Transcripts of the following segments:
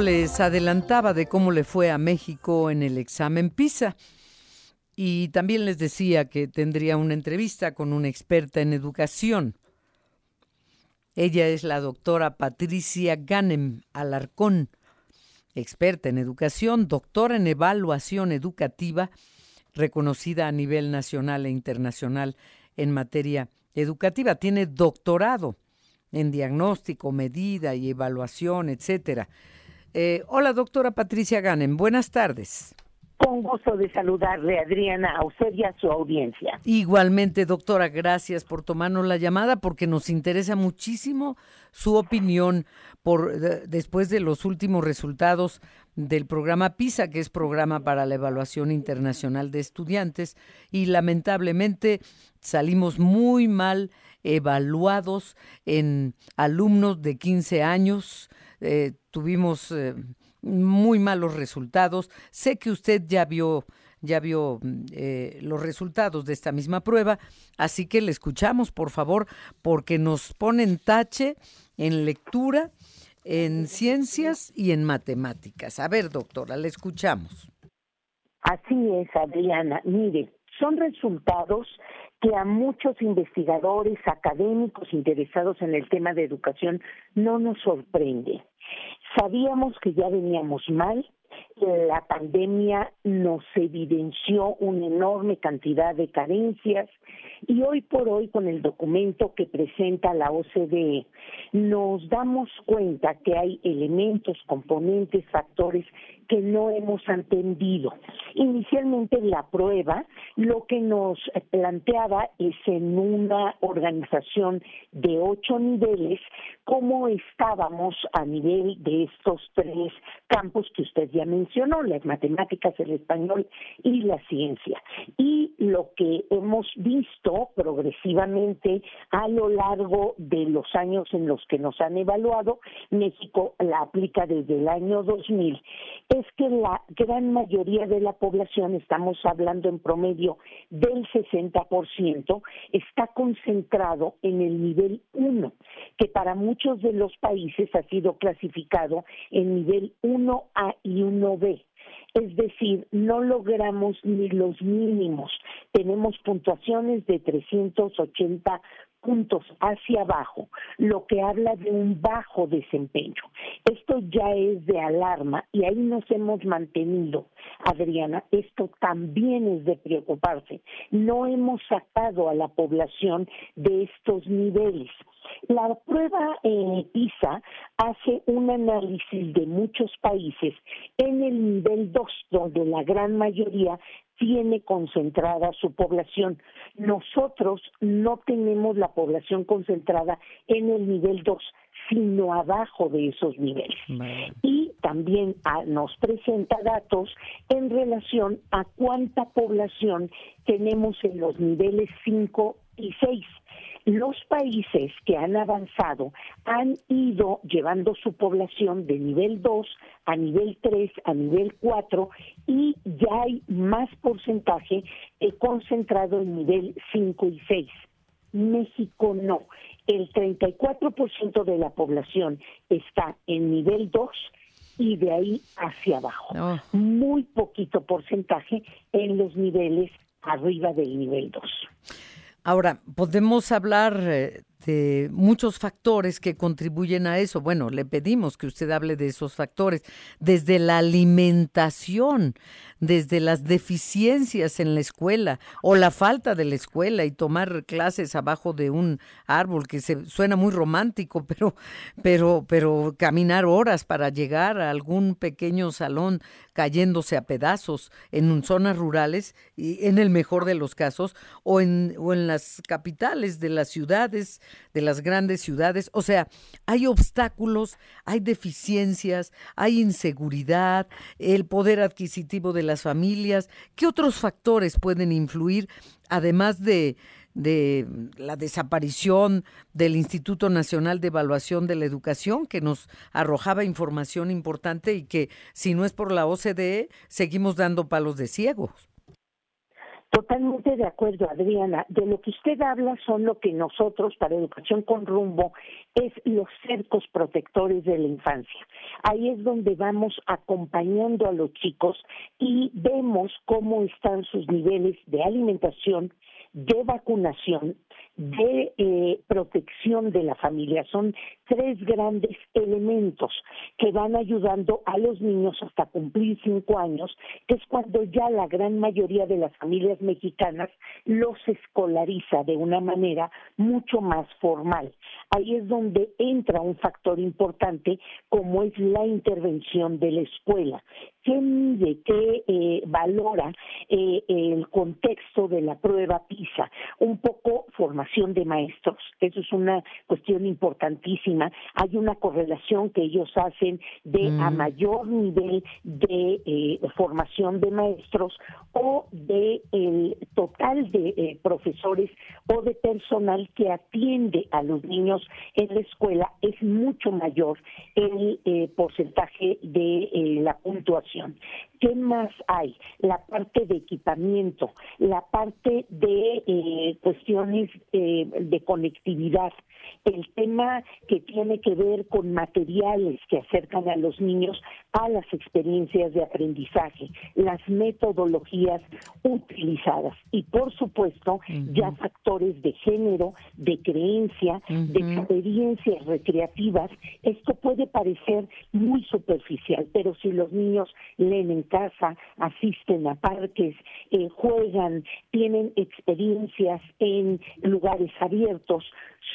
Les adelantaba de cómo le fue a México en el examen PISA. Y también les decía que tendría una entrevista con una experta en educación. Ella es la doctora Patricia Ganem Alarcón, experta en educación, doctora en evaluación educativa, reconocida a nivel nacional e internacional en materia educativa. Tiene doctorado en diagnóstico, medida y evaluación, etcétera. Eh, hola, doctora Patricia Ganem. Buenas tardes. Con gusto de saludarle, Adriana, a usted y a su audiencia. Igualmente, doctora, gracias por tomarnos la llamada porque nos interesa muchísimo su opinión por después de los últimos resultados del programa PISA, que es programa para la evaluación internacional de estudiantes, y lamentablemente salimos muy mal evaluados en alumnos de 15 años. Eh, tuvimos eh, muy malos resultados. Sé que usted ya vio ya vio eh, los resultados de esta misma prueba, así que le escuchamos, por favor, porque nos ponen tache en lectura, en ciencias y en matemáticas. A ver, doctora, le escuchamos. Así es, Adriana. Mire, son resultados que a muchos investigadores académicos interesados en el tema de educación no nos sorprende. Sabíamos que ya veníamos mal, la pandemia nos evidenció una enorme cantidad de carencias y hoy por hoy con el documento que presenta la OCDE nos damos cuenta que hay elementos, componentes, factores que no hemos entendido. Inicialmente la prueba lo que nos planteaba es en una organización de ocho niveles cómo estábamos a nivel de estos tres campos que usted ya mencionó, las matemáticas, el español y la ciencia. Y lo que hemos visto progresivamente a lo largo de los años en los que nos han evaluado, México la aplica desde el año 2000, es que la gran mayoría de la población, estamos hablando en promedio del 60%, está concentrado en el nivel 1, que para muchos de los países ha sido clasificado en nivel 1A y 1B. Es decir, no logramos ni los mínimos. Tenemos puntuaciones de 380 puntos hacia abajo, lo que habla de un bajo desempeño. Esto ya es de alarma y ahí nos hemos mantenido, Adriana. Esto también es de preocuparse. No hemos sacado a la población de estos niveles. La prueba eh, PISA hace un análisis de muchos países en el nivel 2, donde la gran mayoría tiene concentrada su población. Nosotros no tenemos la población concentrada en el nivel 2, sino abajo de esos niveles. Y también ah, nos presenta datos en relación a cuánta población tenemos en los niveles 5 y 6 los países que han avanzado han ido llevando su población de nivel 2 a nivel 3, a nivel 4 y ya hay más porcentaje eh, concentrado en nivel 5 y 6. México no. El 34% de la población está en nivel 2 y de ahí hacia abajo. Muy poquito porcentaje en los niveles arriba del nivel 2. Ahora, podemos hablar eh, de muchos factores que contribuyen a eso. Bueno, le pedimos que usted hable de esos factores, desde la alimentación, desde las deficiencias en la escuela o la falta de la escuela y tomar clases abajo de un árbol que se suena muy romántico, pero pero pero caminar horas para llegar a algún pequeño salón cayéndose a pedazos en zonas rurales y en el mejor de los casos o en o en las capitales de las ciudades de las grandes ciudades. O sea, hay obstáculos, hay deficiencias, hay inseguridad, el poder adquisitivo de las familias. ¿Qué otros factores pueden influir, además de, de la desaparición del Instituto Nacional de Evaluación de la Educación, que nos arrojaba información importante y que si no es por la OCDE, seguimos dando palos de ciegos. Totalmente de acuerdo, Adriana. De lo que usted habla son lo que nosotros, para Educación con Rumbo, es los cercos protectores de la infancia. Ahí es donde vamos acompañando a los chicos y vemos cómo están sus niveles de alimentación, de vacunación, de eh, protección de la familia. Son tres grandes elementos que van ayudando a los niños hasta cumplir cinco años, que es cuando ya la gran mayoría de las familias mexicanas los escolariza de una manera mucho más formal. Ahí es donde entra un factor importante como es la intervención de la escuela qué mide, qué eh, valora eh, el contexto de la prueba PISA, un poco formación de maestros, eso es una cuestión importantísima. Hay una correlación que ellos hacen de a mm. mayor nivel de eh, formación de maestros o de el total de profesores o de personal que atiende a los niños en la escuela es mucho mayor el porcentaje de la puntuación ¿Qué más hay? La parte de equipamiento, la parte de eh, cuestiones eh, de conectividad, el tema que tiene que ver con materiales que acercan a los niños a las experiencias de aprendizaje, las metodologías utilizadas y por supuesto ya factores de género, de creencia, de experiencias recreativas. Esto puede parecer muy superficial, pero si los niños leen en casa, asisten a parques, eh, juegan, tienen experiencias en lugares abiertos,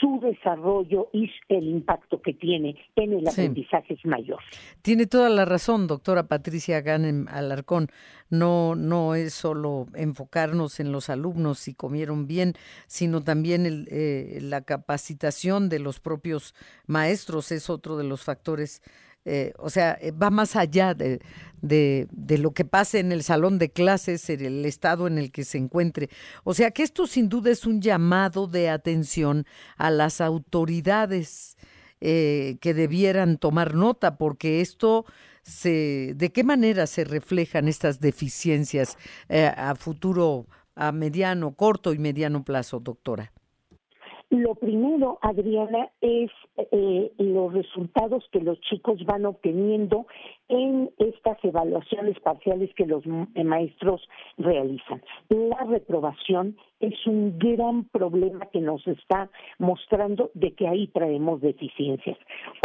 su desarrollo y el impacto que tiene en el aprendizaje es mayor. Tiene toda la razón, doctora Patricia Ganem Alarcón. No, no es solo enfocarnos en los alumnos si comieron bien, sino también eh, la capacitación de los propios maestros es otro de los factores eh, o sea, eh, va más allá de, de, lo que pase en el salón de clases, en el estado en el que se encuentre. O sea, que esto sin duda es un llamado de atención a las autoridades eh, que debieran tomar nota, porque esto se, ¿de qué manera se reflejan estas deficiencias a futuro, a mediano, corto y mediano plazo, doctora? Lo primero, Adriana, es eh, los resultados que los chicos van obteniendo en estas evaluaciones parciales que los maestros realizan. La reprobación es un gran problema que nos está mostrando de que ahí traemos deficiencias.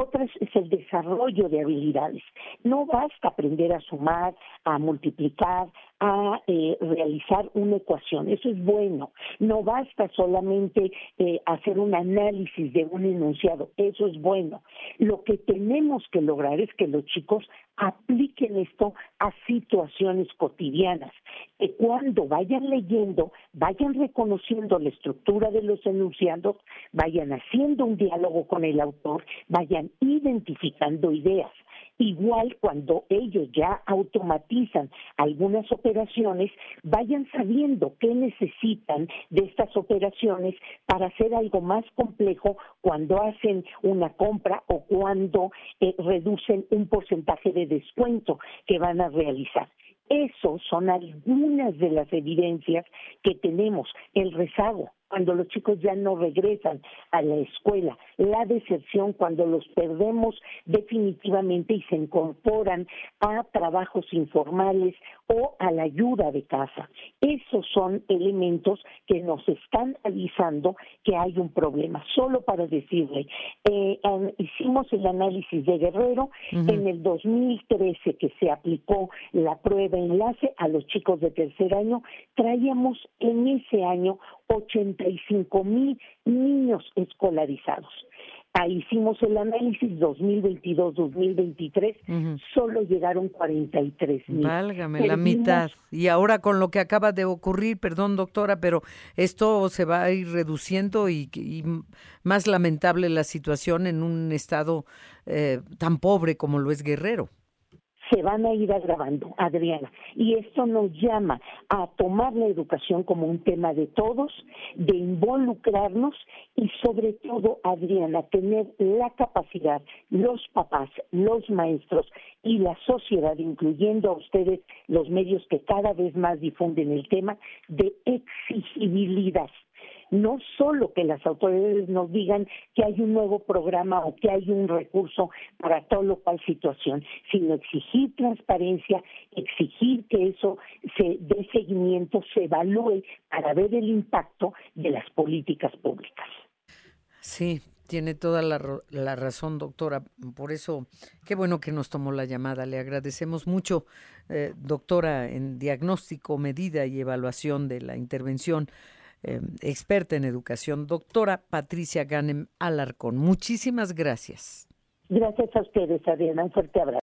Otra es el desarrollo de habilidades. No basta aprender a sumar, a multiplicar, a eh, realizar una ecuación. Eso es bueno. No basta solamente eh, hacer un análisis de un enunciado. Eso es bueno. Lo que tenemos que lograr es que los chicos apliquen esto a situaciones cotidianas. Que cuando vayan leyendo, vayan reconociendo la estructura de los enunciados, vayan haciendo un diálogo con el autor, vayan identificando ideas. Igual cuando ellos ya automatizan algunas operaciones, vayan sabiendo qué necesitan de estas operaciones para hacer algo más complejo cuando hacen una compra o cuando eh, reducen un porcentaje de descuento que van a realizar. Esos son algunas de las evidencias que tenemos. El rezago, cuando los chicos ya no regresan a la escuela, la deserción cuando los perdemos definitivamente y se incorporan a trabajos informales o a la ayuda de casa. Esos son elementos que nos están avisando que hay un problema. Solo para decirle, eh, hicimos el análisis de Guerrero en el 2013 que se aplicó la prueba enlace a los chicos de tercer año, traíamos en ese año 85 mil niños escolarizados. Ahí hicimos el análisis 2022-2023, solo llegaron 43 mil. Válgame, la mitad. Y ahora con lo que acaba de ocurrir, perdón doctora, pero esto se va a ir reduciendo y, más lamentable la situación en un estado eh, tan pobre como lo es Guerrero. Se van a ir agravando, Adriana. Y esto nos llama a tomar la educación como un tema de todos, de involucrarnos y sobre todo, Adriana, tener la capacidad, los papás, los maestros y la sociedad, incluyendo a ustedes los medios que cada vez más difunden el tema, de exigibilidad no solo que las autoridades nos digan que hay un nuevo programa o que hay un recurso para tal o cual situación, sino exigir transparencia, exigir que eso se dé seguimiento, se evalúe para ver el impacto de las políticas públicas. Sí, tiene toda la, la, razón, doctora. Por eso, qué bueno que nos tomó la llamada. Le agradecemos mucho, eh, doctora, en diagnóstico, medida y evaluación de la intervención eh, experta en educación, doctora Patricia Ganem Alarcón. Muchísimas gracias. Gracias a ustedes, Adriana. Un fuerte abrazo.